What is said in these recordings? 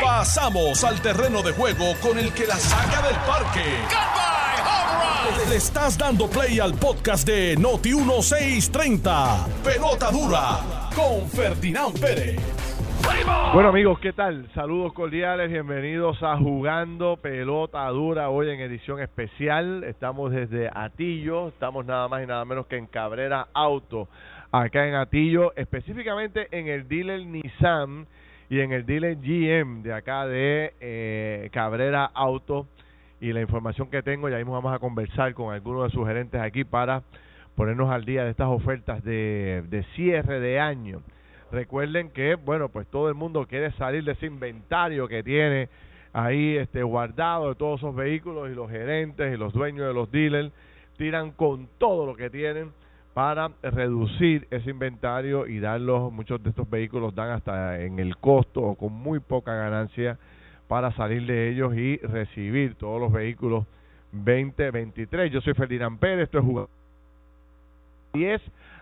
Pasamos al terreno de juego con el que la saca del parque. Le estás dando play al podcast de Noti 1630. Pelota dura con Ferdinand Pérez. Bueno amigos, ¿qué tal? Saludos cordiales, bienvenidos a Jugando Pelota Dura, hoy en edición especial. Estamos desde Atillo, estamos nada más y nada menos que en Cabrera Auto, acá en Atillo, específicamente en el dealer Nissan y en el dealer GM de acá de eh, Cabrera Auto. Y la información que tengo, ya mismo vamos a conversar con algunos de sus gerentes aquí para ponernos al día de estas ofertas de, de cierre de año. Recuerden que, bueno, pues todo el mundo quiere salir de ese inventario que tiene ahí este guardado de todos esos vehículos y los gerentes y los dueños de los dealers tiran con todo lo que tienen para reducir ese inventario y darlos, muchos de estos vehículos dan hasta en el costo o con muy poca ganancia para salir de ellos y recibir todos los vehículos 2023. Yo soy Ferdinand Pérez, esto es jugador 10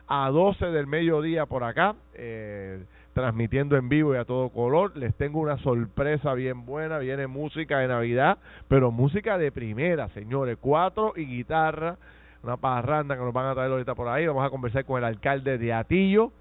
a 12 del mediodía por acá, eh, transmitiendo en vivo y a todo color. Les tengo una sorpresa bien buena, viene música de Navidad, pero música de primera, señores, cuatro y guitarra, una parranda que nos van a traer ahorita por ahí. Vamos a conversar con el alcalde de Atillo.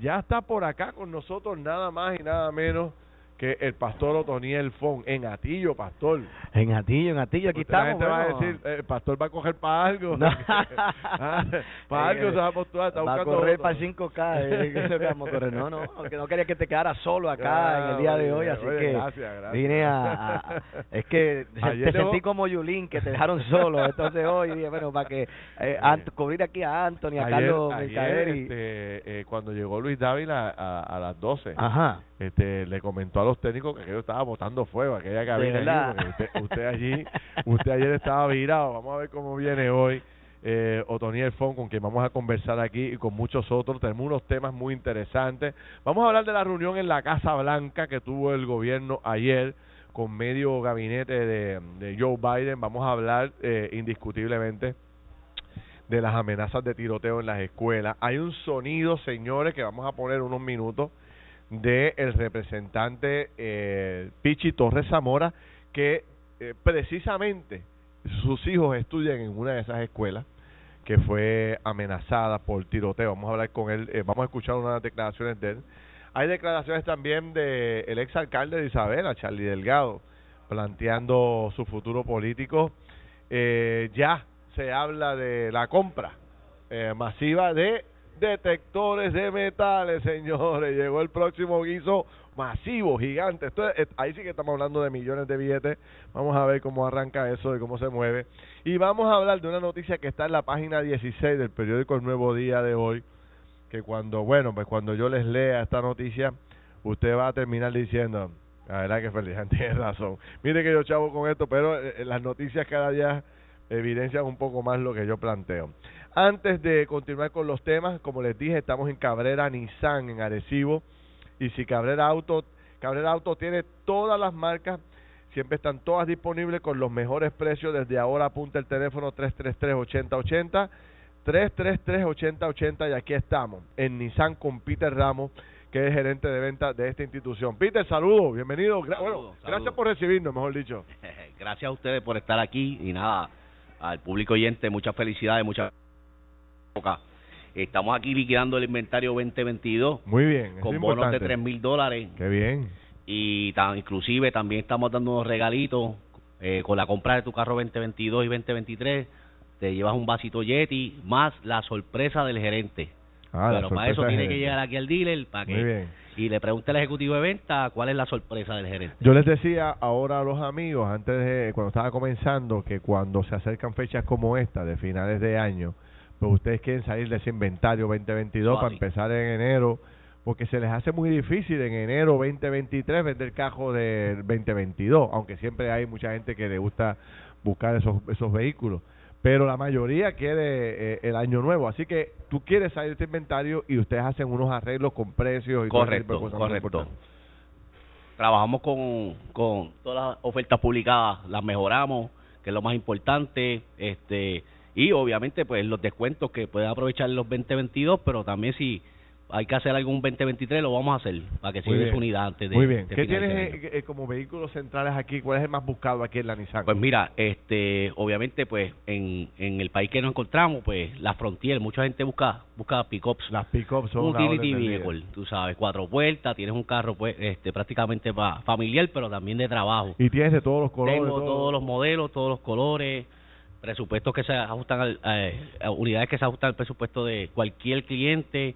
Ya está por acá con nosotros nada más y nada menos que el pastor Otoniel Fon en Atillo, pastor. En Atillo, en Atillo, aquí Usted la estamos. gente va a decir, el pastor va a coger para algo. No. Para algo se va a postular, está va a buscando correr para el 5K. eh, que vamos a correr. No, no, porque no quería que te quedara solo acá en el día de hoy, así Oye, que gracias, gracias. vine a, a- Es que Ayer te dejó- sentí como Yulín, que te dejaron solo. Entonces hoy dije, bueno, para que eh, cubrir aquí a Anthony, a ayer, Carlos Mercader y... este, eh, cuando llegó Luis Dávila a, a las 12, Ajá. Este, le comentó a los técnicos que aquello estaba botando fuego, aquella cabina allí, porque usted, usted allí, usted ayer estaba virado. Vamos a ver cómo viene hoy eh, Otoniel Fon, con quien vamos a conversar aquí y con muchos otros. Tenemos unos temas muy interesantes. Vamos a hablar de la reunión en la Casa Blanca que tuvo el gobierno ayer con medio gabinete de, de Joe Biden. Vamos a hablar eh, indiscutiblemente de las amenazas de tiroteo en las escuelas. Hay un sonido, señores, que vamos a poner unos minutos de el representante eh, Pichi Torres Zamora, que eh, precisamente sus hijos estudian en una de esas escuelas que fue amenazada por tiroteo. Vamos a hablar con él, eh, vamos a escuchar unas declaraciones de él. Hay declaraciones también de el ex alcalde de Isabela, Charlie Delgado, planteando su futuro político. Eh, ya se habla de la compra masiva de detectores de metales, señores. Llegó el próximo guiso masivo, gigante. Esto es- ahí sí que estamos hablando de millones de billetes. Vamos a ver cómo arranca eso y cómo se mueve. Y vamos a hablar de una noticia que está en la página 16 del periódico El Nuevo Día de hoy, que cuando, bueno, pues cuando yo les lea esta noticia, usted va a terminar diciendo, la verdad que Ferdinand tiene razón. Mire que yo chavo con esto, pero eh, las noticias cada día evidencian un poco más lo que yo planteo. Antes de continuar con los temas, como les dije, estamos en Cabrera Nissan, en Arecibo, y si Cabrera Auto, Cabrera Auto tiene todas las marcas, siempre están todas disponibles con los mejores precios, desde ahora apunta el teléfono 333-8080, 333-8080 y aquí estamos, en Nissan con Peter Ramos, que es gerente de venta de esta institución. Peter, saludos, bienvenido, Gra- bueno, gracias por recibirnos, mejor dicho. Gracias a ustedes por estar aquí y nada, al público oyente, muchas felicidades, muchas Estamos aquí liquidando el inventario 2022 Muy bien, eso es con bonos de importante. 3 mil dólares Qué bien. y tan, inclusive también estamos dando unos regalitos eh, con la compra de tu carro 2022 y 2023. Te llevas un vasito Yeti más la sorpresa del gerente. Ah, Pero para eso tiene que llegar aquí al dealer para Muy que bien. y le pregunte al ejecutivo de venta cuál es la sorpresa del gerente. Yo les decía ahora a los amigos, antes de cuando estaba comenzando, que cuando se acercan fechas como esta, de finales de año, pues ustedes quieren salir de ese inventario 2022 No, para empezar en enero, porque se les hace muy difícil en enero 2023 vender cajo del 2022, aunque siempre hay mucha gente que le gusta buscar esos, esos vehículos. Pero la mayoría quiere eh, el año nuevo, así que tú quieres salir de este inventario y ustedes hacen unos arreglos con precios y Correcto, cosas correcto. Trabajamos con, con todas las ofertas publicadas, las mejoramos, que es lo más importante, este y obviamente pues los descuentos que pueden aprovechar los 2022, pero también si hay que hacer algún 2023, lo vamos a hacer para que lleve su unidad antes de Muy bien. de ¿Qué tienes eh, como vehículos centrales aquí? ¿Cuál es el más buscado aquí en la Nissan? Pues mira, este, obviamente, pues en, en el país que nos encontramos, pues la Frontier, mucha gente busca busca pickups, Las pick-ups son utility vehicle, tú sabes, cuatro puertas, tienes un carro pues este prácticamente pa- familiar, pero también de trabajo. Y tienes de todos los colores. Tengo todo. todos los modelos, todos los colores, presupuestos que se ajustan al, a unidades que se ajustan al presupuesto de cualquier cliente,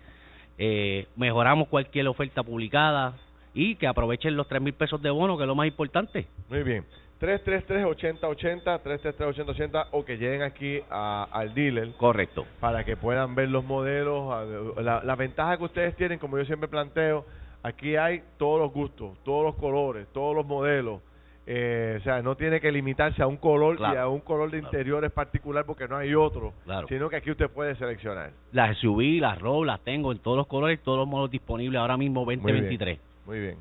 eh, mejoramos cualquier oferta publicada y que aprovechen los tres mil pesos de bono, que es lo más importante. Muy bien. 333-8080, 333-8080 o que lleguen aquí a- al dealer Correcto. para que puedan ver los modelos. La, la ventaja que ustedes tienen, como yo siempre planteo, aquí hay todos los gustos, todos los colores, todos los modelos. Eh, o sea, no tiene que limitarse a un color y a un color de Claro. interiores particular porque no hay otro, Claro. sino que aquí usted puede seleccionar. Las SUV, las ROV, las tengo en todos los colores, todos los modelos disponibles ahora mismo bien. 2023. Muy bien.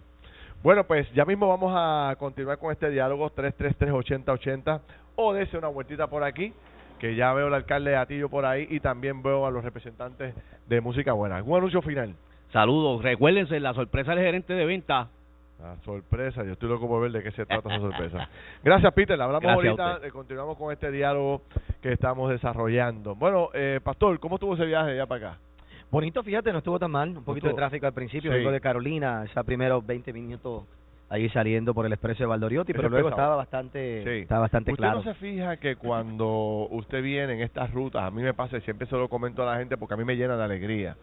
Bueno, pues ya mismo vamos a continuar con este diálogo 333-8080 o dése una vueltita por aquí, que ya veo al alcalde Atillo por ahí y también veo a los representantes de Música Buena. ¿Algún anuncio final? Saludos, recuérdense la sorpresa del gerente de venta. La sorpresa, yo estoy loco por ver de qué se trata esa sorpresa. Gracias, Peter. Le hablamos Gracias ahorita, usted. eh, continuamos con este diálogo que estamos desarrollando. Bueno, eh, Pastor, ¿cómo estuvo ese viaje de allá para acá? Bonito, fíjate, no estuvo tan mal. Un poquito de tráfico al principio. Sí. Vengo de Carolina, esos primeros 20 minutos ahí saliendo por el expreso de Valdoriotti, pero luego pesado. estaba bastante, Sí. estaba bastante ¿Usted claro. no se fija que cuando usted viene en estas rutas, a mí me pasa y siempre se lo comento a la gente porque a mí me llena de alegría,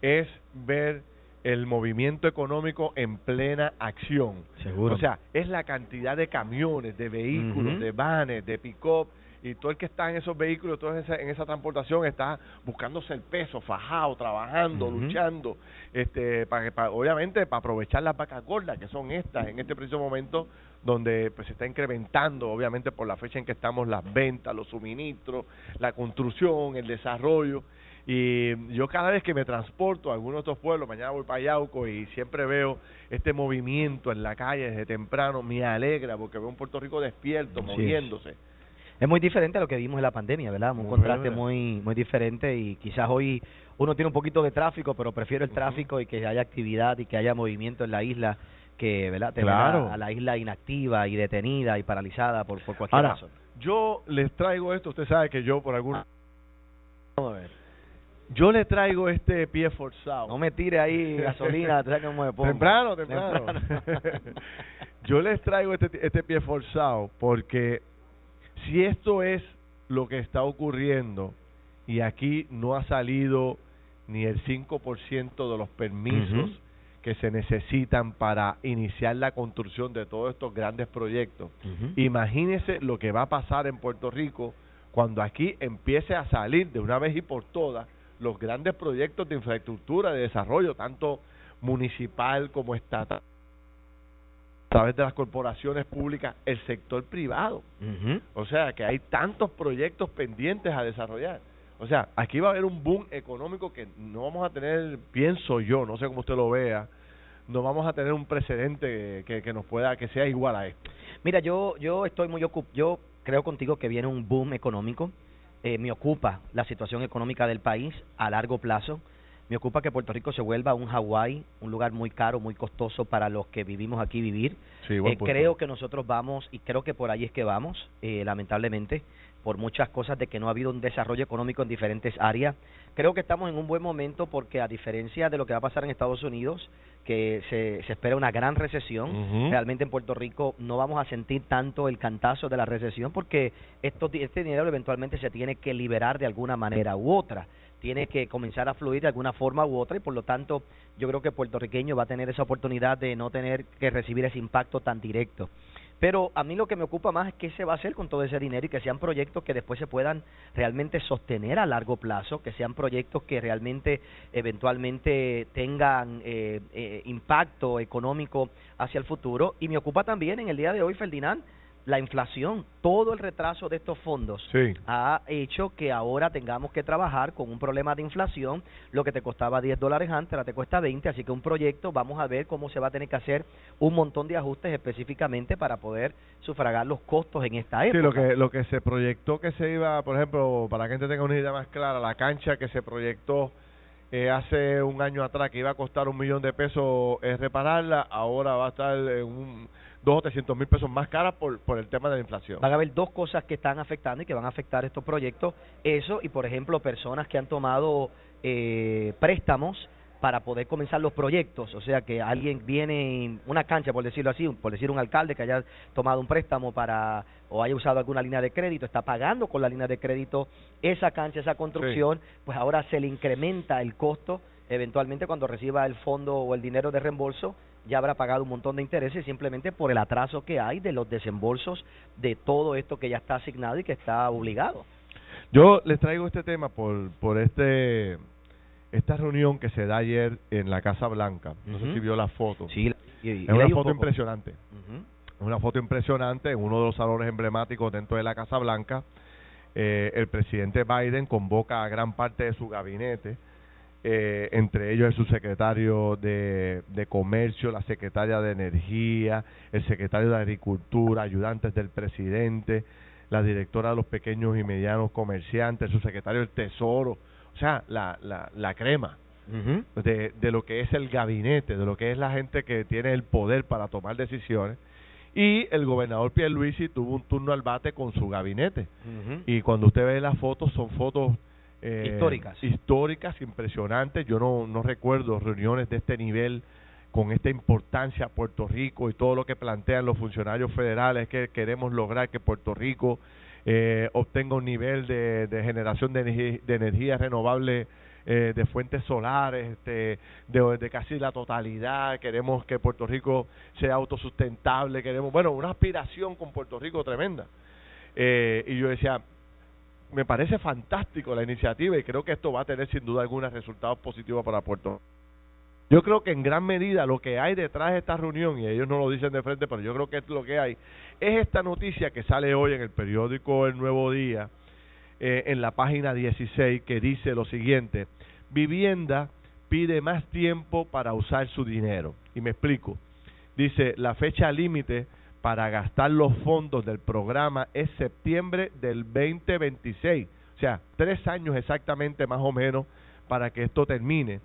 es ver el movimiento económico en plena acción. Seguro. O sea, es la cantidad de camiones, de vehículos, de vanes, de pick-up, y todo el que está en esos vehículos, todo esa, en esa transportación está buscándose el peso, fajado, trabajando, luchando, este, para, obviamente para aprovechar las vacas gordas que son estas en este preciso momento donde pues se está incrementando, obviamente por la fecha en que estamos, las ventas, los suministros, la construcción, el desarrollo. Y yo cada vez que me transporto a alguno de estos pueblos, mañana voy para Yauco y siempre veo este movimiento en la calle desde temprano, me alegra porque veo un Puerto Rico despierto, moviéndose. Es muy diferente a lo que vimos en la pandemia, ¿verdad? Un Muy contraste muy muy diferente y quizás hoy uno tiene un poquito de tráfico, pero prefiero el tráfico y que haya actividad y que haya movimiento en la isla que, ¿verdad? Tener Claro. a, a la isla inactiva y detenida y paralizada por, por cualquier Ahora, razón. yo les traigo esto, usted sabe que yo por algún... Vamos a ver. Yo le traigo este pie forzado. No me tire ahí gasolina, sabes cómo me pongo. Temprano, temprano. Yo les traigo este, este pie forzado porque si esto es lo que está ocurriendo y aquí no ha salido ni el 5% de los permisos que se necesitan para iniciar la construcción de todos estos grandes proyectos, Ujú. imagínese lo que va a pasar en Puerto Rico cuando aquí empiece a salir de una vez y por todas los grandes proyectos de infraestructura, de desarrollo, tanto municipal como estatal, a través de las corporaciones públicas, el sector privado. O sea, que hay tantos proyectos pendientes a desarrollar. O sea, aquí va a haber un boom económico que no vamos a tener, pienso yo, no sé cómo usted lo vea, no vamos a tener un precedente que, que nos pueda, que sea igual a esto. Mira, yo yo estoy muy ocup yo creo contigo que viene un boom económico. Eh, me ocupa la situación económica del país a largo plazo. Me ocupa que Puerto Rico se vuelva un Hawái, un lugar muy caro, muy costoso para los que vivimos aquí vivir. Sí, Eh, creo que nosotros vamos, y creo que por ahí es que vamos, eh, lamentablemente, por muchas cosas de que no ha habido un desarrollo económico en diferentes áreas. Creo que estamos en un buen momento porque a diferencia de lo que va a pasar en Estados Unidos, que se, se espera una gran recesión, realmente en Puerto Rico no vamos a sentir tanto el cantazo de la recesión porque esto, este dinero eventualmente se tiene que liberar de alguna manera u otra tiene que comenzar a fluir de alguna forma u otra y por lo tanto yo creo que el puertorriqueño va a tener esa oportunidad de no tener que recibir ese impacto tan directo. Pero a mí lo que me ocupa más es qué se va a hacer con todo ese dinero y que sean proyectos que después se puedan realmente sostener a largo plazo, que sean proyectos que realmente eventualmente tengan eh, eh, impacto económico hacia el futuro. Y me ocupa también en el día de hoy, Ferdinand, la inflación, todo el retraso de estos fondos Sí. ha hecho que ahora tengamos que trabajar con un problema de inflación, lo que te costaba 10 dólares antes, ahora te cuesta 20, así que un proyecto, vamos a ver cómo se va a tener que hacer un montón de ajustes específicamente para poder sufragar los costos en esta Sí, época. lo que, lo que se proyectó que se iba, por ejemplo, para que gente tenga una idea más clara, la cancha que se proyectó eh, hace un año atrás que iba a costar un millón de pesos eh, repararla, ahora va a estar en un dos o trescientos mil pesos más cara por, por el tema de la inflación. Van a haber dos cosas que están afectando y que van a afectar estos proyectos. Eso y, por ejemplo, personas que han tomado eh, préstamos para poder comenzar los proyectos. O sea, que alguien viene, una cancha, por decirlo así, por decir un alcalde que haya tomado un préstamo para o haya usado alguna línea de crédito, está pagando con la línea de crédito esa cancha, esa construcción, pues ahora se le incrementa el costo eventualmente cuando reciba el fondo o el dinero de reembolso ya habrá pagado un montón de intereses simplemente por el atraso que hay de los desembolsos de todo esto que ya está asignado y que está obligado. Yo les traigo este tema por, por este esta reunión que se da ayer en la Casa Blanca. No sé si vio la foto. Sí, es una foto impresionante. Es una foto impresionante en uno de los salones emblemáticos dentro de la Casa Blanca. Eh, el presidente Biden convoca a gran parte de su gabinete eh, entre ellos el subsecretario de, de Comercio, la secretaria de Energía, el secretario de Agricultura, ayudantes del presidente, la directora de los pequeños y medianos comerciantes, el subsecretario del Tesoro, o sea, la, la, la crema de, de lo que es el gabinete, de lo que es la gente que tiene el poder para tomar decisiones. Y el gobernador Pierluisi tuvo un turno al bate con su gabinete. Y cuando usted ve las fotos, son fotos eh, históricas. Históricas, impresionantes. Yo no, no recuerdo reuniones de este nivel con esta importancia a Puerto Rico y todo lo que plantean los funcionarios federales que queremos lograr que Puerto Rico eh, obtenga un nivel de, de generación de, energía, de energía renovable eh, de fuentes solares, este, de, de, casi la totalidad, queremos que Puerto Rico sea autosustentable, queremos, bueno, una aspiración con Puerto Rico tremenda. Eh, y yo decía, me parece fantástico la iniciativa y creo que esto va a tener sin duda algunos resultados positivos para Puerto Yo creo que en gran medida lo que hay detrás de esta reunión, y ellos no lo dicen de frente, pero yo creo que es lo que hay, es esta noticia que sale hoy en el periódico El Nuevo Día, eh, en la página 16, que dice lo siguiente, vivienda pide más tiempo para usar su dinero. Y me explico. Dice, la fecha límite para gastar los fondos del programa es septiembre del 2026. O sea, tres años exactamente más o menos para que esto termine.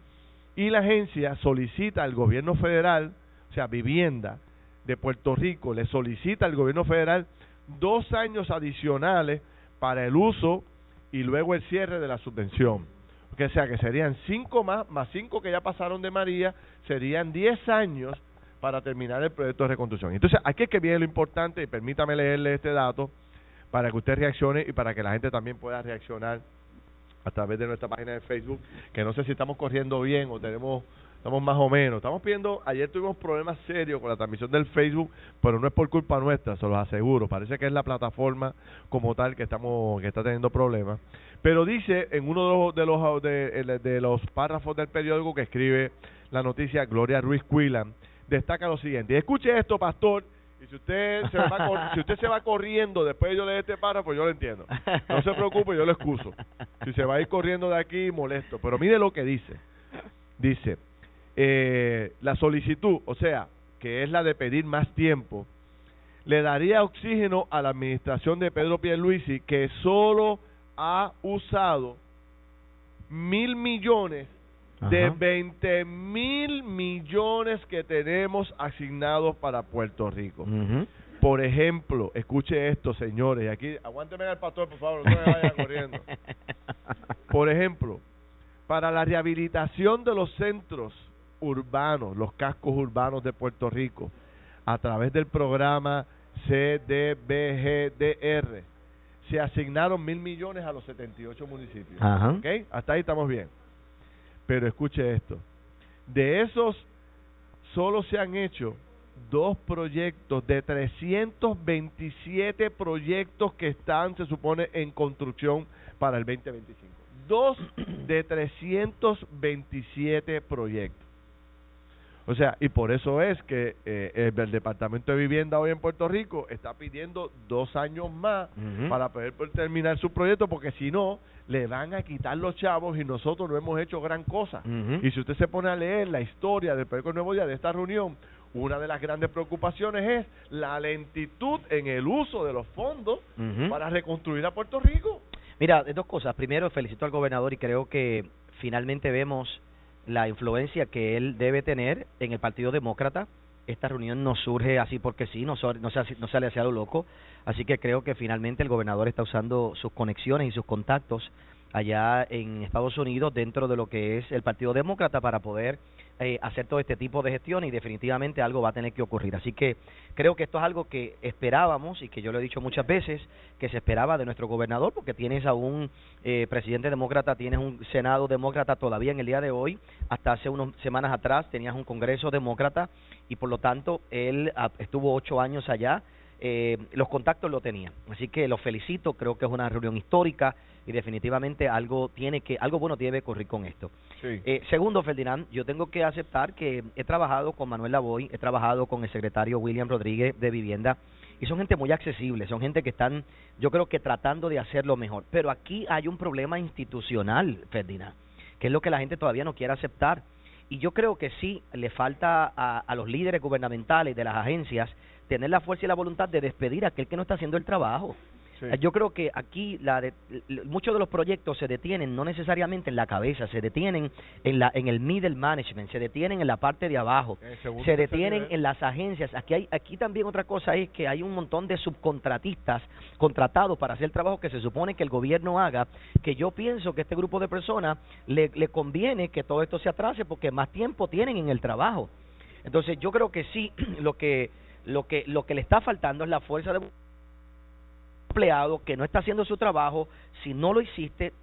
Y la agencia solicita al gobierno federal, o sea, vivienda de Puerto Rico, le solicita al gobierno federal dos años adicionales para el uso y luego el cierre de la subvención. O sea, que serían cinco más, más cinco que ya pasaron de María, serían diez años para terminar el proyecto de reconstrucción. Entonces, aquí es que viene lo importante, y permítame leerle este dato para que usted reaccione y para que la gente también pueda reaccionar a través de nuestra página de Facebook, que no sé si estamos corriendo bien o tenemos estamos más o menos. Estamos pidiendo, ayer tuvimos problemas serios con la transmisión del Facebook, pero no es por culpa nuestra, se los aseguro. Parece que es la plataforma como tal que estamos que está teniendo problemas. Pero dice en uno de los de los, de los párrafos del periódico que escribe la noticia Gloria Ruiz Quillan, destaca lo siguiente. escuche esto, pastor, y si usted se va si usted se va corriendo después de yo leer este párrafo, yo lo entiendo. No se preocupe, yo lo excuso. Si se va a ir corriendo de aquí, molesto. Pero mire lo que dice. Dice, eh, la solicitud, o sea, que es la de pedir más tiempo, le daría oxígeno a la administración de Pedro Pierluisi, que solo ha usado mil millones de 20 mil millones que tenemos asignados para Puerto Rico. Por ejemplo, escuche esto, señores, y aquí, aguánteme al pastor, por favor, no me vayan corriendo. Por ejemplo, para la rehabilitación de los centros urbanos, los cascos urbanos de Puerto Rico, a través del programa CDBGDR, se asignaron mil millones a los 78 municipios. Hasta ahí estamos bien. Pero escuche esto, de esos solo se han hecho dos proyectos de 327 proyectos que están, se supone, en construcción para el 2025. Dos de 327 proyectos. O sea, y por eso es que eh, el, Departamento de Vivienda hoy en Puerto Rico está pidiendo dos años más para poder, terminar su proyecto, porque si no, le van a quitar los chavos y nosotros no hemos hecho gran cosa. Y si usted se pone a leer la historia del proyecto Nuevo Día de esta reunión, una de las grandes preocupaciones es la lentitud en el uso de los fondos para reconstruir a Puerto Rico. Mira, dos cosas. Primero, felicito al gobernador y creo que finalmente vemos la influencia que él debe tener en el Partido Demócrata. Esta reunión no surge así porque sí, no, no, no sale hacia lo loco. Así que creo que finalmente el gobernador está usando sus conexiones y sus contactos allá en Estados Unidos dentro de lo que es el Partido Demócrata para poder eh, hacer todo este tipo de gestión y definitivamente algo va a tener que ocurrir. Así que creo que esto es algo que esperábamos y que yo lo he dicho muchas veces, que se esperaba de nuestro gobernador, porque tienes a un eh, presidente demócrata, tienes un Senado demócrata todavía en el día de hoy, hasta hace unas semanas atrás tenías un Congreso demócrata y por lo tanto él estuvo ocho años allá eh, los contactos lo tenían. Así que los felicito, creo que es una reunión histórica y definitivamente algo tiene que algo bueno tiene que ocurrir con esto. Eh, segundo, Ferdinand, yo tengo que aceptar que he trabajado con Manuel Lavoy, he trabajado con el secretario William Rodríguez de Vivienda y son gente muy accesible, son gente que están, yo creo que tratando de hacerlo mejor. Pero aquí hay un problema institucional, Ferdinand, que es lo que la gente todavía no quiere aceptar. Y yo creo que sí le falta a, a los líderes gubernamentales de las agencias tener la fuerza y la voluntad de despedir a aquel que no está haciendo el trabajo. Yo creo que aquí la muchos de los proyectos se detienen no necesariamente en la cabeza, se detienen en la en el middle management, se detienen en la parte de abajo, se detienen en las agencias. Aquí hay aquí también otra cosa es que hay un montón de subcontratistas contratados para hacer el trabajo que se supone que el gobierno haga, que yo pienso que este grupo de personas le, le conviene que todo esto se atrase porque más tiempo tienen en el trabajo. Entonces yo creo que sí lo que lo que, lo que le está faltando es la fuerza de empleado que no está haciendo su trabajo. Si no lo hiciste,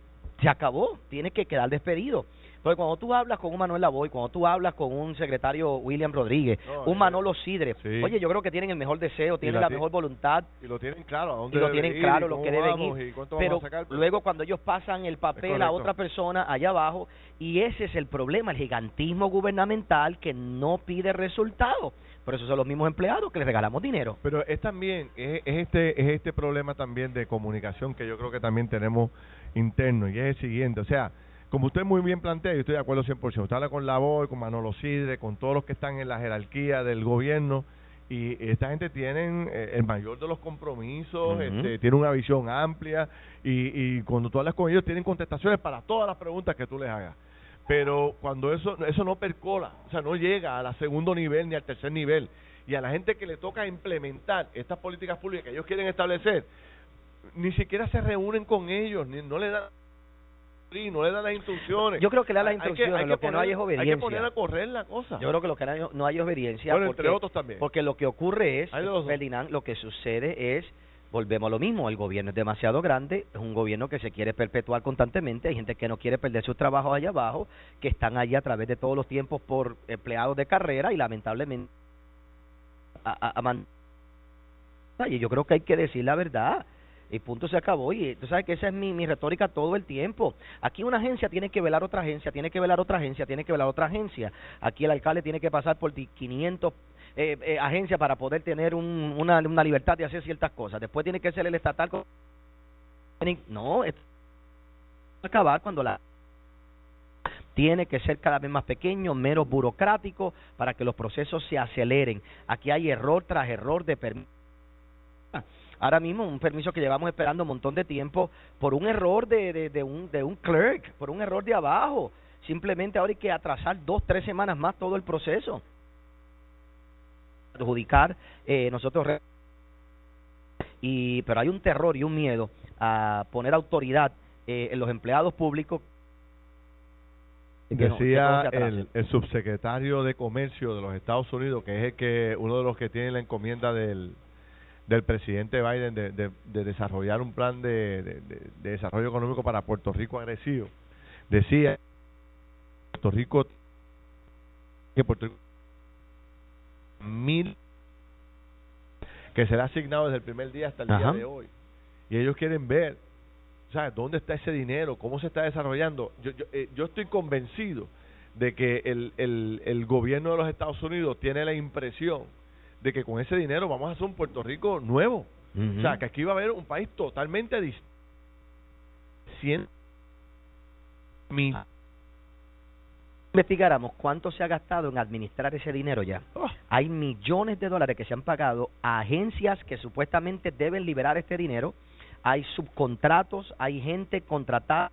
se acabó. Tiene que quedar despedido. Porque cuando tú hablas con un Manuel Lavoy, cuando tú hablas con un secretario William Rodríguez, un Manolo Sidre, oye, yo creo que tienen el mejor deseo, tienen la, mejor voluntad. Y lo tienen claro, y lo tienen claro, lo que deben ir. Pero luego cuando ellos pasan el papel a otra persona allá abajo, y ese es el problema, el gigantismo gubernamental que no pide resultados. Por eso son los mismos empleados que les regalamos dinero. Pero es también, es, este, es este problema también de comunicación que yo creo que también tenemos interno, y es el siguiente, o sea, como usted muy bien plantea, yo estoy de acuerdo 100%, usted habla con la voz, con Manolo Sidre, con todos los que están en la jerarquía del gobierno, y esta gente tiene eh, el mayor de los compromisos, este, tiene una visión amplia, y, y cuando tú hablas con ellos tienen contestaciones para todas las preguntas que tú les hagas. Pero cuando eso eso no percola, o sea, no llega al segundo nivel ni al tercer nivel, y a la gente que le toca implementar estas políticas públicas que ellos quieren establecer, ni siquiera se reúnen con ellos, ni, no le dan no le dan las instrucciones. Yo creo que le dan las instrucciones, lo que no hay es obediencia. Hay que poner a correr la cosa. Yo creo que lo que no hay obediencia. Bueno, entre otros también. Porque lo que ocurre es, Ferdinand, lo que sucede es volvemos a lo mismo, el gobierno es demasiado grande, es un gobierno que se quiere perpetuar constantemente, hay gente que no quiere perder su trabajo allá abajo, que están allí a través de todos los tiempos por empleados de carrera y lamentablemente a, a, y yo creo que hay que decir la verdad y punto se acabó y tú sabes que esa es mi, retórica todo el tiempo aquí una agencia tiene que velar otra agencia tiene que velar otra agencia tiene que velar otra agencia aquí el alcalde tiene que pasar por 500 eh, eh, agencia para poder tener un, una, libertad de hacer ciertas cosas. Después tiene que ser el estatal. No, es acabar cuando la tiene que ser cada vez más pequeño, menos burocrático, para que los procesos se aceleren. Aquí hay error tras error de permiso. Ahora mismo un permiso que llevamos esperando un montón de tiempo por un error de, de, de, un, de un clerk, por un error de abajo. Simplemente ahora hay que atrasar dos, tres semanas más todo el proceso. Adjudicar eh, nosotros y pero hay un terror y un miedo a poner autoridad eh, en los empleados públicos. Decía el, el, subsecretario de Comercio de los Estados Unidos, que es el que uno de los que tiene la encomienda del, del presidente Biden de, de, desarrollar un plan de, de, desarrollo económico para Puerto Rico agresivo. Decía Puerto Rico que Puerto Rico mil que será asignado desde el primer día hasta el día de hoy. Y ellos quieren ver, ¿sabes? ¿Dónde está ese dinero? ¿Cómo se está desarrollando? Yo, yo, eh, yo estoy convencido de que el, el, el gobierno de los Estados Unidos tiene la impresión de que con ese dinero vamos a hacer un Puerto Rico nuevo. O sea, que aquí va a haber un país totalmente distinto. 100 mil investigáramos cuánto se ha gastado en administrar ese dinero ya. Oh. Hay millones de dólares que se han pagado a agencias que supuestamente deben liberar este dinero. Hay subcontratos, hay gente contratada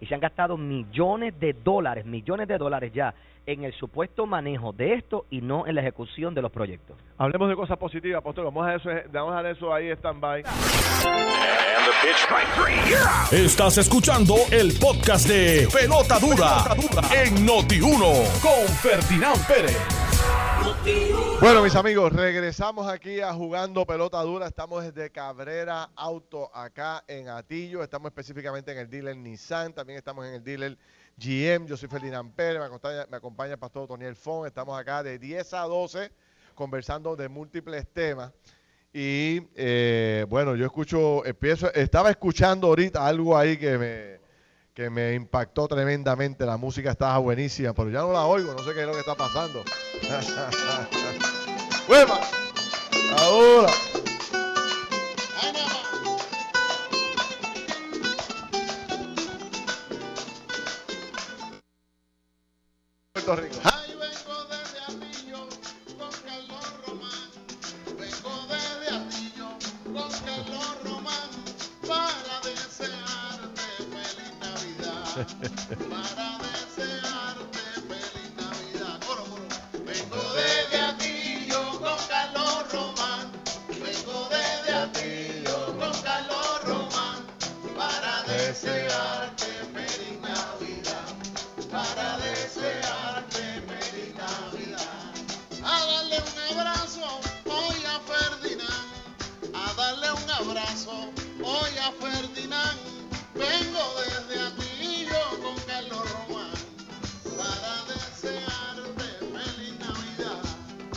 y se han gastado millones de dólares, millones de dólares ya en el supuesto manejo de esto y no en la ejecución de los proyectos. Hablemos de cosas positivas, Apóstol. Vamos a, eso, vamos a dejar eso ahí stand-by. Estás escuchando el podcast de Pelota Dura, en Noti1 con Ferdinand Pérez. Bueno, mis amigos, regresamos aquí a Jugando Pelota Dura. Estamos desde Cabrera Auto acá en Atillo. Estamos específicamente en el dealer Nissan. También estamos en el dealer GM. Yo soy Ferdinand Pérez. Me acompaña, me acompaña el pastor Toniel Fon. Estamos acá de 10 a 12 conversando de múltiples temas. Y eh, bueno, yo escucho, empiezo, estaba escuchando ahorita algo ahí que me, que me impactó tremendamente. La música estaba buenísima, pero ya no la oigo, no sé qué es lo que está pasando. ¡Hueva! Ahora. Carlos Román para desearte feliz Navidad. Para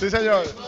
Sí, señor.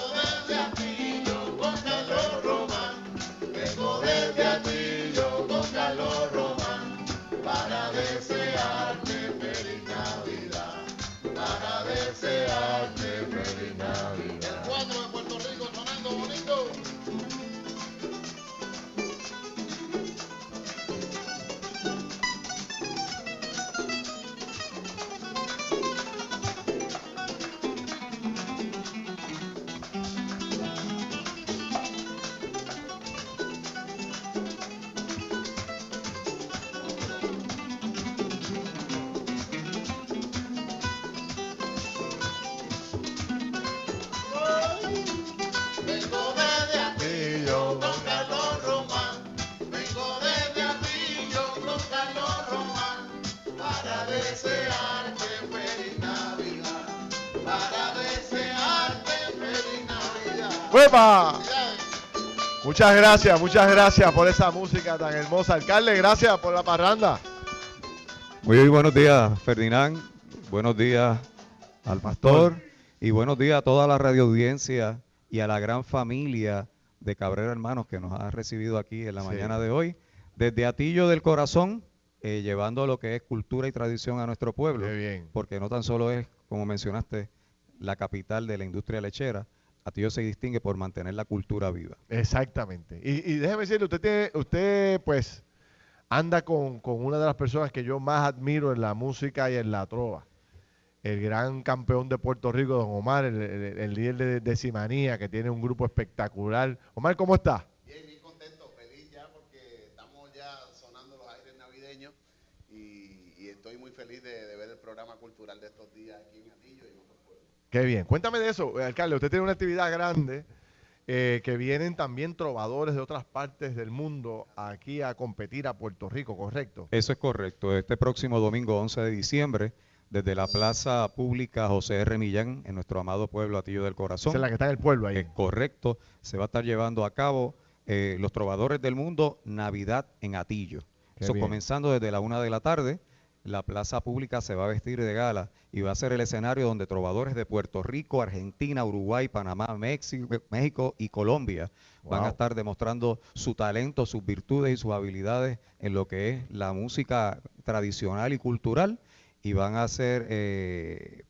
Muchas gracias, muchas gracias por esa música tan hermosa. Alcalde, gracias por la parranda. Muy buenos días, Ferdinand. Buenos días al pastor. Y buenos días a toda la radioaudiencia y a la gran familia de Cabrera Hermanos que nos ha recibido aquí en la Sí. mañana de hoy. Desde Atillo del Corazón, eh, llevando lo que es cultura y tradición a nuestro pueblo. Bien. Porque no tan solo es, como mencionaste, la capital de la industria lechera. Atillo se distingue por mantener la cultura viva. Exactamente. Y, y déjeme decirle, usted tiene, usted pues anda con, con una de las personas que yo más admiro en la música y en la trova. El gran campeón de Puerto Rico, don Omar, el, el- el líder de Decimanía, que tiene un grupo espectacular. Omar, ¿cómo está? Bien, bien contento, feliz ya porque estamos ya sonando los aires navideños y, y estoy muy feliz de, de ver el programa cultural de estos días aquí en Atillo y en otros pueblos. Qué bien. Cuéntame de eso, eh, alcalde. Usted tiene una actividad grande eh, que vienen también trovadores de otras partes del mundo aquí a competir a Puerto Rico, ¿correcto? Eso es correcto. Este próximo domingo 11 de diciembre, desde la Plaza Pública José R. Millán, en nuestro amado pueblo Atillo del Corazón. Esa es la que está en el pueblo ahí. Es correcto. Se va a estar llevando a cabo eh, los trovadores del mundo Navidad en Atillo. Eso comenzando desde la una de la tarde. La plaza pública se va a vestir de gala y va a ser el escenario donde trovadores de Puerto Rico, Argentina, Uruguay, Panamá, México, México y Colombia van a estar demostrando su talento, sus virtudes y sus habilidades en lo que es la música tradicional y cultural y van a ser eh,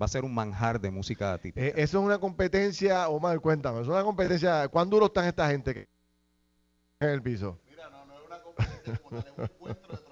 va a ser un manjar de música típica. Eh, eso es una competencia, Omar, cuéntame, es una competencia, ¿cuán duro están esta gente que en el piso? Mira, no, no es una competencia como tal, es un encuentro de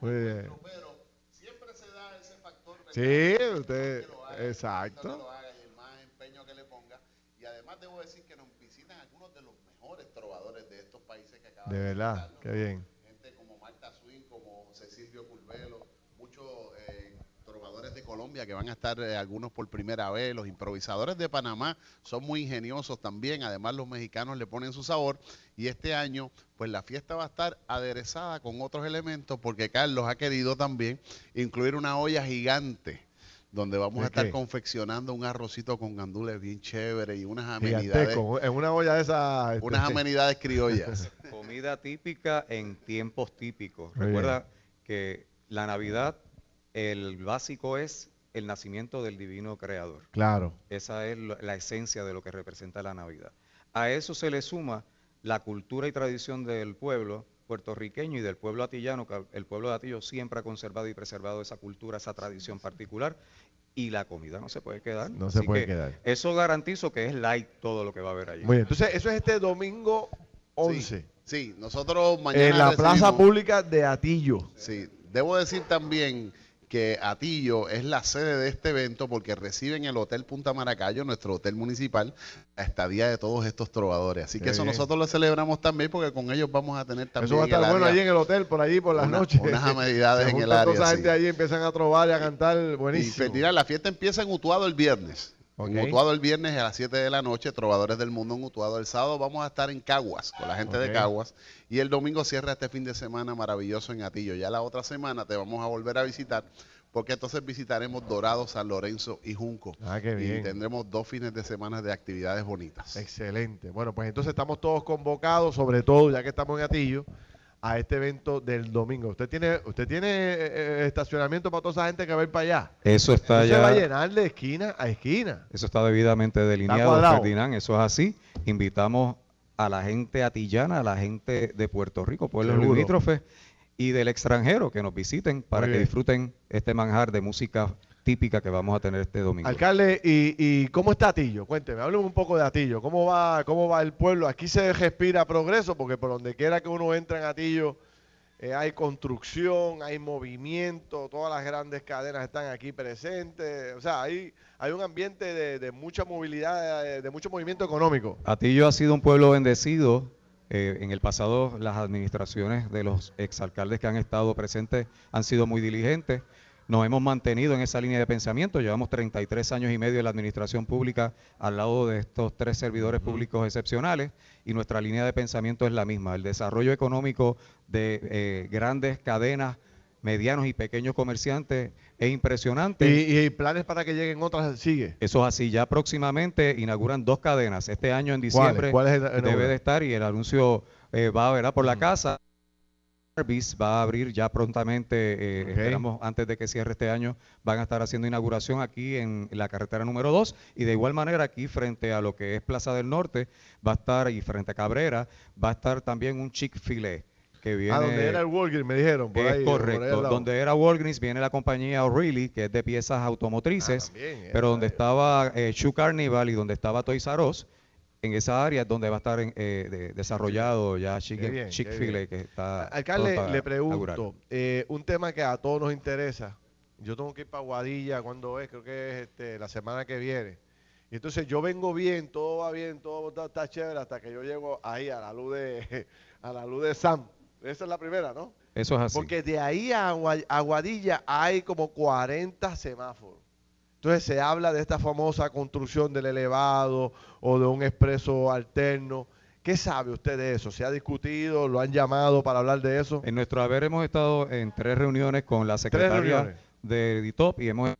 bien. Pero siempre se da ese factor. ¿verdad? Sí, usted, haga, que exacto. lo haga y el más empeño que le ponga. Y además debo decir que nos visitan algunos de los mejores trovadores de estos países que acaban De verdad, visitarnos. qué bien. Gente como Marta Swing, como José Silvio Curvelo, muchos eh, trovadores de Colombia que van a estar eh, algunos por primera vez, los improvisadores de Panamá son muy ingeniosos también, además los mexicanos le ponen su sabor y este año pues la fiesta va a estar aderezada con otros elementos porque Carlos ha querido también incluir una olla gigante donde vamos ¿De a estar qué? confeccionando un arrocito con gandules bien chévere y unas amenidades, en una olla de esa. este, unas amenidades criollas. Comida típica en tiempos típicos. Muy Recuerda que la Navidad, el básico es el nacimiento del divino creador. Claro. Esa es la esencia de lo que representa la Navidad. A eso se le suma la cultura y tradición del pueblo puertorriqueño y del pueblo atillano, que el pueblo de Atillo siempre ha conservado y preservado esa cultura, esa tradición particular, y la comida no se puede quedar. No se puede que quedar. Eso garantizo que es light todo lo que va a haber allí. Muy bien, entonces eso es este domingo 11 Sí, nosotros mañana en la plaza recibimos- pública de Atillo. Sí, debo decir también que Atillo es la sede de este evento porque recibe en el Hotel Punta Maracayo, nuestro hotel municipal, la estadía de todos estos trovadores. Así Qué que eso bien. nosotros lo celebramos también porque con ellos vamos a tener también Eso va a estar el bueno área- allí en el hotel, por allí, por las Una- noches. unas amenidades en el toda área, sí. gente allí empiezan a trobar y a cantar Y buenísimo. Ferdinand, la fiesta empieza en Utuado el viernes. En Ok. Utuado el viernes a las 7 de la noche, Trovadores del Mundo en Utuado. El sábado vamos a estar en Caguas, con la gente de Caguas. Y el domingo cierra este fin de semana maravilloso en Atillo. Ya la otra semana te vamos a volver a visitar, porque entonces visitaremos Dorado, San Lorenzo y Junco. Ah, qué bien. Y tendremos dos fines de semana de actividades bonitas. Excelente. Bueno, pues entonces estamos todos convocados, sobre todo ya que estamos en Atillo, a este evento del domingo. ¿Usted tiene usted tiene eh, eh, estacionamiento para toda esa gente que va a ir para allá? Eso está Eso se va a llenar de esquina a esquina. Eso está debidamente delineado. Ferdinand, eso es así. Invitamos a la gente atillana, a la gente de Puerto Rico, pueblos limítrofes y del extranjero que nos visiten para Muy que bien. disfruten este manjar de música típica que vamos a tener este domingo. Alcalde, ¿y, y cómo está Atillo? Cuénteme, hábleme un poco de Atillo. ¿Cómo va, ¿Cómo va el pueblo? Aquí se respira progreso, porque por donde quiera que uno entre en Atillo, eh, hay construcción, hay movimiento, todas las grandes cadenas están aquí presentes. O sea, hay, hay un ambiente de, de mucha movilidad, de, de mucho movimiento económico. Atillo ha sido un pueblo bendecido. Eh, en el pasado las administraciones de los exalcaldes que han estado presentes han sido muy diligentes. Nos hemos mantenido en esa línea de pensamiento. Llevamos 33 años y medio en la administración pública al lado de estos tres servidores públicos excepcionales y nuestra línea de pensamiento es la misma. El desarrollo económico de eh, grandes cadenas, medianos y pequeños comerciantes es impresionante. Y, y planes para que lleguen otras, sigue. Eso es así. Ya próximamente inauguran dos cadenas. Este año en diciembre ¿Cuál es el- el debe de estar y el anuncio eh, va ¿verdad? por la casa. Va a abrir ya prontamente, eh, esperamos antes de que cierre este año, van a estar haciendo inauguración aquí en la carretera número 2 y de igual manera aquí frente a lo que es Plaza del Norte va a estar y frente a Cabrera va a estar también un Chick-fil-A que viene Ah, donde era el Walgreens, me dijeron. Por es ahí, por ahí al correcto. Donde era Walgreens viene la compañía O'Reilly, que es de piezas automotrices, Ah, también, pero esa donde es. estaba eh, Shoe Carnival y donde estaba Toys R Us, en esa área donde va a estar en- eh, de- desarrollado ya Chick-fil-A, que está Alcalde, le pregunto, eh, un tema que a todos nos interesa. Yo tengo que ir para Guadilla, cuando es? Creo que es este, la semana que viene. Y entonces yo vengo bien, todo va bien, todo está, está chévere, hasta que yo llego ahí a la luz de, a la luz de Sam. Esa es la primera, ¿no? Eso es así. Porque de ahí a Guadilla hay como 40 semáforos. Entonces se habla de esta famosa construcción del elevado o de un expreso alterno. ¿Qué sabe usted de eso? ¿Se ha discutido? ¿Lo han llamado para hablar de eso? En nuestro haber hemos estado en tres reuniones con la secretaria de DITOP y hemos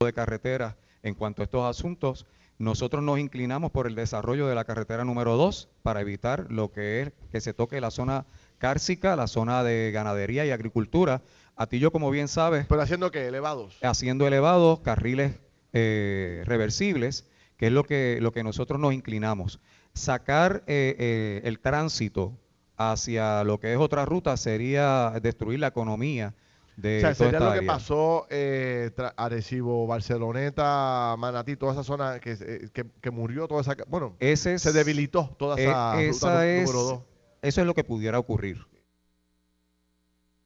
de carreteras en cuanto a estos asuntos. Nosotros nos inclinamos por el desarrollo de la carretera número 2 para evitar lo que es que se toque la zona cárcica, la zona de ganadería y agricultura. A ti yo, como bien sabes, ¿Pero haciendo qué? ¿Elevados? haciendo elevados, carriles eh, reversibles, que es lo que, lo que nosotros nos inclinamos. Sacar eh, eh, el tránsito hacia lo que es otra ruta sería destruir la economía de o sea, sería lo que pasó eh, Arecibo, Barceloneta, Manatí, toda esa zona que, que, que murió, toda esa... Bueno, Ese es, se debilitó toda eh, esa esa ruta es- número 2. Eso es lo que pudiera ocurrir.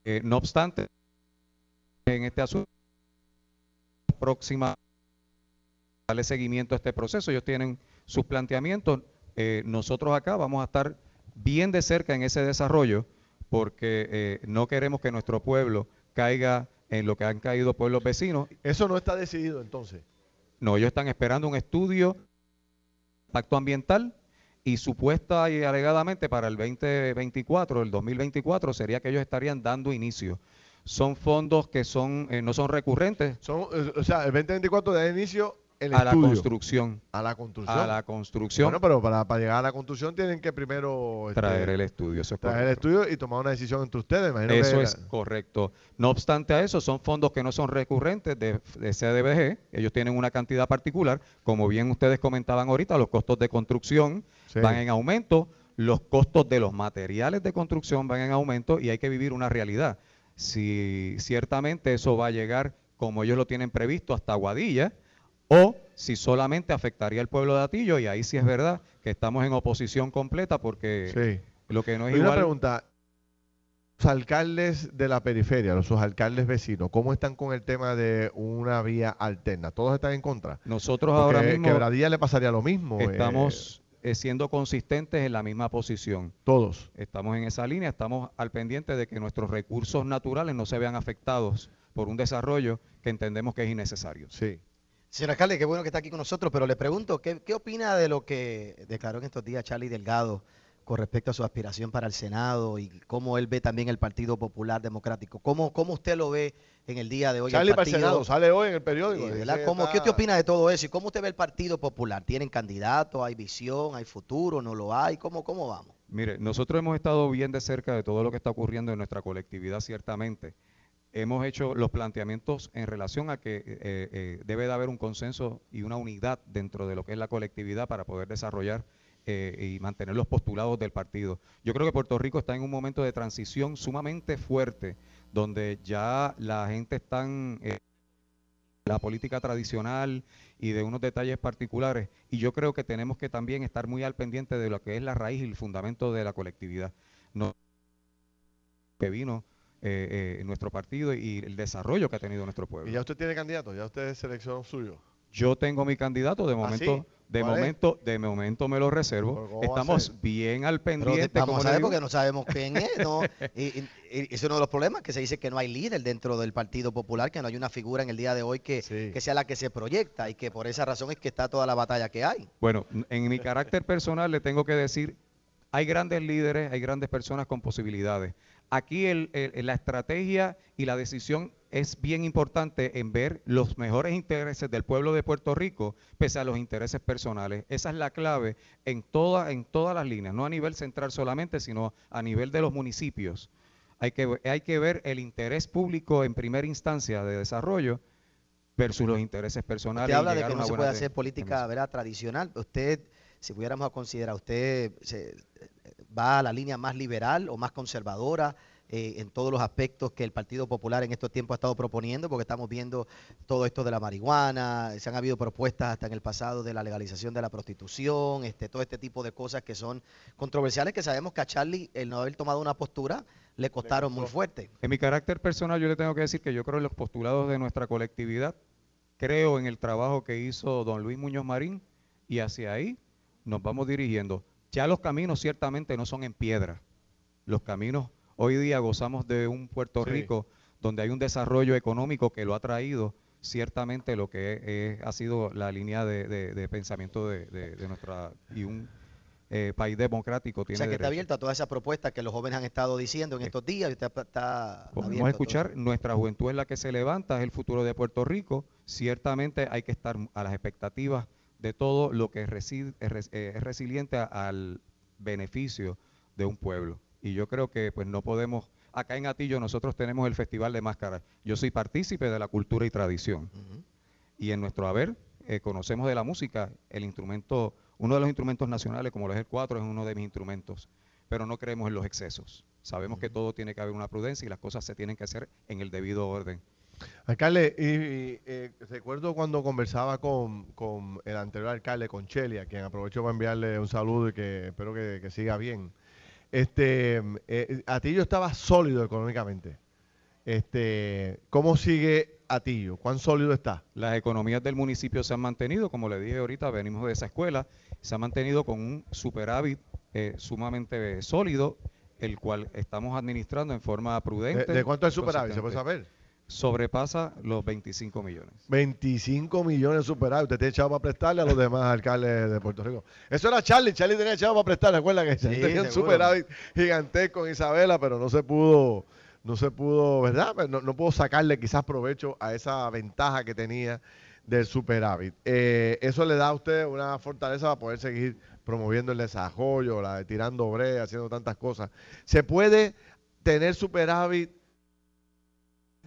Eh, no obstante, en este asunto, próxima darle seguimiento a este proceso. Ellos tienen sus planteamientos. Eh, nosotros acá vamos a estar bien de cerca en ese desarrollo porque eh, no queremos que nuestro pueblo caiga en lo que han caído pueblos vecinos. Eso no está decidido entonces. No, ellos están esperando un estudio impacto ambiental y supuesta y alegadamente para el 2024, el 2024, sería que ellos estarían dando inicio. Son fondos que son eh, no son recurrentes Son, eh, o sea, el 2024 da inicio el a la construcción. A la construcción. A la construcción, Bueno, pero para, para llegar a la construcción tienen que primero este, traer el estudio. Eso es traer el correcto. estudio y tomar una decisión entre ustedes. Imagino Eso que- es correcto. No obstante a eso, son fondos que no son recurrentes de, de CDBG. Ellos tienen una cantidad particular. Como bien ustedes comentaban ahorita, los costos de construcción Sí. van en aumento, los costos de los materiales de construcción van en aumento y hay que vivir una realidad. Si ciertamente eso va a llegar como ellos lo tienen previsto hasta Guadilla, o si solamente afectaría al pueblo de Atillo, y ahí sí es verdad que estamos en oposición completa porque Sí. lo que no es Y una igual... pregunta. Los alcaldes de la periferia, los sus alcaldes vecinos, ¿cómo están con el tema de una vía alterna? ¿Todos están en contra? Nosotros Porque ahora mismo... Quebradilla le pasaría lo mismo. eh, Estamos eh, siendo consistentes en la misma posición. todos. Estamos en esa línea, estamos al pendiente de que nuestros recursos naturales no se vean afectados por un desarrollo que entendemos que es innecesario. Sí. Señor alcalde, qué bueno que está aquí con nosotros, pero le pregunto, ¿qué, qué opina de lo que declaró en estos días Charlie Delgado con respecto a su aspiración para el Senado y cómo él ve también el Partido Popular Democrático? ¿Cómo, cómo usted lo ve en el día de hoy? el Charlie para el partido? Senado, sale hoy en el periódico. Eh, dice ¿verdad? que ¿Cómo- está- ¿Qué usted opina de todo eso? ¿Y cómo usted ve el Partido Popular? ¿Tienen candidato? ¿Hay visión? ¿Hay futuro? ¿No lo hay? ¿Cómo, cómo vamos? Mire, nosotros hemos estado bien de cerca de todo lo que está ocurriendo en nuestra colectividad, ciertamente. Hemos hecho los planteamientos en relación a que eh, eh, debe de haber un consenso y una unidad dentro de lo que es la colectividad para poder desarrollar eh, y mantener los postulados del partido. Yo creo que Puerto Rico está en un momento de transición sumamente fuerte, donde ya la gente está en eh, la política tradicional y de unos detalles particulares. Y yo creo que tenemos que también estar muy al pendiente de lo que es la raíz y el fundamento de la colectividad. No que vino eh, eh, nuestro partido y el desarrollo que ha tenido nuestro pueblo. ¿Y ya usted tiene candidato? ¿Ya usted seleccionó suyo? Yo tengo mi candidato, de ¿Ah, momento, sí? De momento, de momento me lo ¿Pero reservo. Estamos bien al Pero pendiente. vamos como a digo. porque no sabemos quién es, ¿no? Y, y- y ese es uno de los problemas, que se dice que no hay líder dentro del Partido Popular, que no hay una figura en el día de hoy que, Sí. que sea la que se proyecta y que por esa razón es que está toda la batalla que hay. Bueno, en mi carácter personal le tengo que decir, hay grandes líderes, hay grandes personas con posibilidades. Aquí el- el- la estrategia y la decisión es bien importante en ver los mejores intereses del pueblo de Puerto Rico pese a los intereses personales. Esa es la clave en, toda, en todas las líneas, no a nivel central solamente, sino a nivel de los municipios. Hay que, hay que ver el interés público en primera instancia de desarrollo versus los intereses personales. Usted y habla de que no se puede de- hacer política. ¿verdad? tradicional. Usted, si pudiéramos a considerar, ¿usted se- va a la línea más liberal o más conservadora eh, en todos los aspectos que el Partido Popular en estos tiempos ha estado proponiendo? Porque estamos viendo todo esto de la marihuana, se han habido propuestas hasta en el pasado de la legalización de la prostitución, este, todo este tipo de cosas que son controversiales que sabemos que a Charlie el no haber tomado una postura le costaron muy fuerte. En mi carácter personal, yo le tengo que decir que yo creo en los postulados de nuestra colectividad, creo en el trabajo que hizo don Luis Muñoz Marín y hacia ahí nos vamos dirigiendo. Ya los caminos ciertamente no son en piedra. Los caminos, hoy día gozamos de un Puerto Sí. Rico donde hay un desarrollo económico que lo ha traído ciertamente lo que es- ha sido la línea de, de- de pensamiento de, de- de nuestra y un eh, país democrático O tiene sea, que está derecho. abierto a todas esas propuestas que los jóvenes han estado diciendo en Eh, estos días y usted está- está Podemos escuchar, nuestra juventud es la que se levanta, es el futuro de Puerto Rico. Ciertamente hay que estar a las expectativas de todo lo que es, res- eh, es resiliente al beneficio de un pueblo. Y yo creo que pues no podemos, acá en Atillo nosotros tenemos el Festival de Máscaras. Yo soy partícipe de la cultura y tradición. Y en nuestro haber eh, conocemos de la música, el instrumento, uno de los instrumentos nacionales, como lo es el cuatro, es uno de mis instrumentos. Pero no creemos en los excesos. Sabemos que todo tiene que haber una prudencia y las cosas se tienen que hacer en el debido orden. Alcalde, y, y, eh, recuerdo cuando conversaba con, con el anterior alcalde, con Cheli, a quien aprovecho para enviarle un saludo y que espero que, que siga bien. Este, eh, Atillo estaba sólido económicamente. Este, ¿Cómo sigue Atillo? ¿Cuán sólido está? Las economías del municipio se han mantenido, como le dije ahorita, venimos de esa escuela, se han mantenido con un superávit eh, sumamente sólido el cual estamos administrando en forma ¿De, prudente. de cuánto es el superávit? ¿Se puede saber? Sobrepasa los 25 millones. 25 millones superávit. Usted tiene echado para prestarle a los demás alcaldes de Puerto Rico. Eso era Charlie. Charlie tenía echado para prestarle. Recuerda que Charlie tenía un superávit gigantesco con Isabela, pero no se pudo, no se pudo, ¿verdad? No, no pudo sacarle quizás provecho a esa ventaja que tenía del superávit. Eh, eso le da a usted una fortaleza para poder seguir promoviendo el desarrollo, la, tirando brea, haciendo tantas cosas. Se puede tener superávit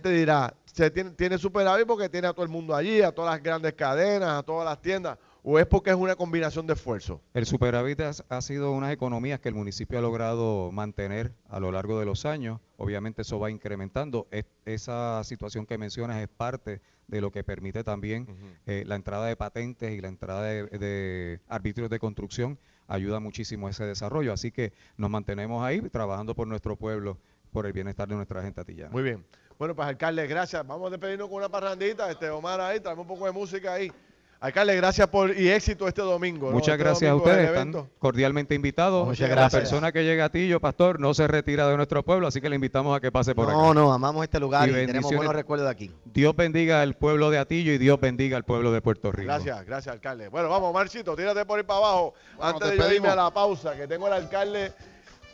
te dirá, se tiene, tiene superávit porque tiene a todo el mundo allí, a todas las grandes cadenas, a todas las tiendas, o es porque es una combinación de esfuerzos. El superávit has- ha sido unas economías que el municipio ha logrado mantener a lo largo de los años. Obviamente eso va incrementando. Es- esa situación que mencionas es parte de lo que permite también eh, la entrada de patentes y la entrada de, de arbitrios de construcción. Ayuda muchísimo a ese desarrollo. Así que nos mantenemos ahí trabajando por nuestro pueblo, por el bienestar de nuestra gente atillana. Muy bien. Bueno, pues alcalde, gracias. Vamos a despedirnos con una parrandita. Este Omar ahí, traemos un poco de música ahí. Alcalde, gracias por y éxito este domingo. ¿no? Muchas Este gracias a domingo ustedes, están cordialmente invitados. Muchas La gracias. persona que llega a Tillo, pastor, no se retira de nuestro pueblo, así que le invitamos a que pase por No, acá. no, amamos este lugar Y y, tenemos buenos recuerdos de aquí. Dios bendiga al pueblo de Atillo y Dios bendiga al pueblo de Puerto Rico. Gracias, gracias, alcalde. Bueno, vamos, Marchito, tírate por ahí para abajo. Bueno, antes de yo irme a la pausa, que tengo al alcalde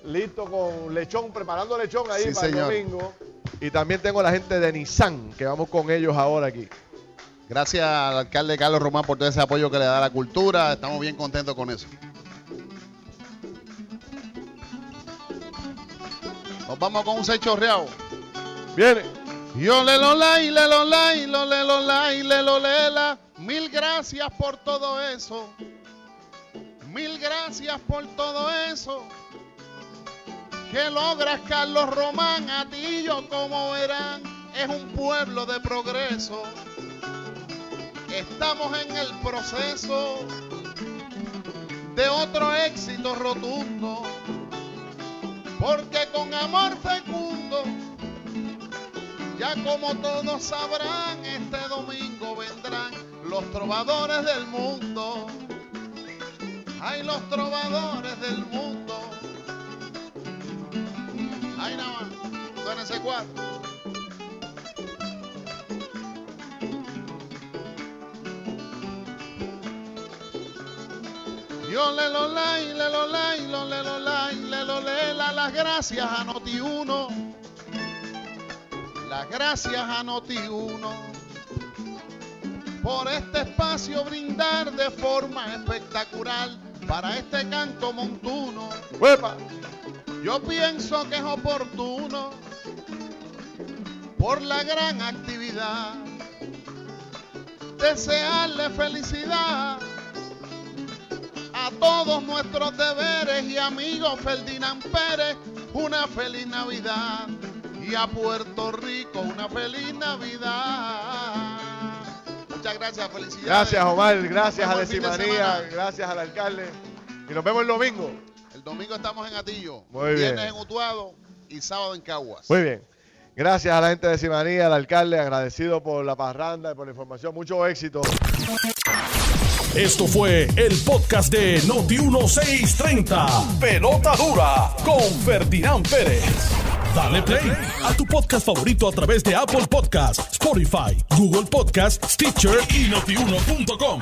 listo con lechón, preparando lechón ahí Sí, para señor. el domingo. Y también tengo a la gente de Nissan, que vamos con ellos ahora aquí. Gracias al alcalde Carlos Román por todo ese apoyo que le da a la cultura. Estamos bien contentos con eso. Nos vamos con un seis chorreado. Viene. Yo le lo la y le lo la y lo le lo la y le lo le la. Mil gracias por todo eso. Mil gracias por todo eso. Que logras Carlos Román, a ti yo como verán, es un pueblo de progreso. Estamos en el proceso de otro éxito rotundo. Porque con amor fecundo ya como todos sabrán, este domingo vendrán los trovadores del mundo. Ay, los trovadores del mundo. Ay, nada más. Ese cuatro. Yo le lo la y le lo la y lo le lo la y le lo le la las gracias a Noti Uno. Las gracias a Noti1 por este espacio brindar de forma espectacular para este canto montuno. Yo pienso que es oportuno por la gran actividad desearle felicidad a todos nuestros deberes y amigos Ferdinand Pérez una feliz Navidad y a Puerto Rico una feliz Navidad. Muchas gracias, felicidades. Gracias, Omar. Gracias a vemos el fin de Decimanía. semana. Gracias al alcalde. Y nos vemos el domingo. Domingo estamos en Atillo, Muy bien. viernes en Utuado y sábado en Caguas. Muy bien. Gracias a la gente de Decimanía, al alcalde, agradecido por la parranda y por la información. Mucho éxito. Esto fue el podcast de Noti 1630. Pelota dura con Ferdinand Pérez. Dale play a tu podcast favorito a través de Apple Podcasts, Spotify, Google Podcasts, Stitcher y notiuno.com.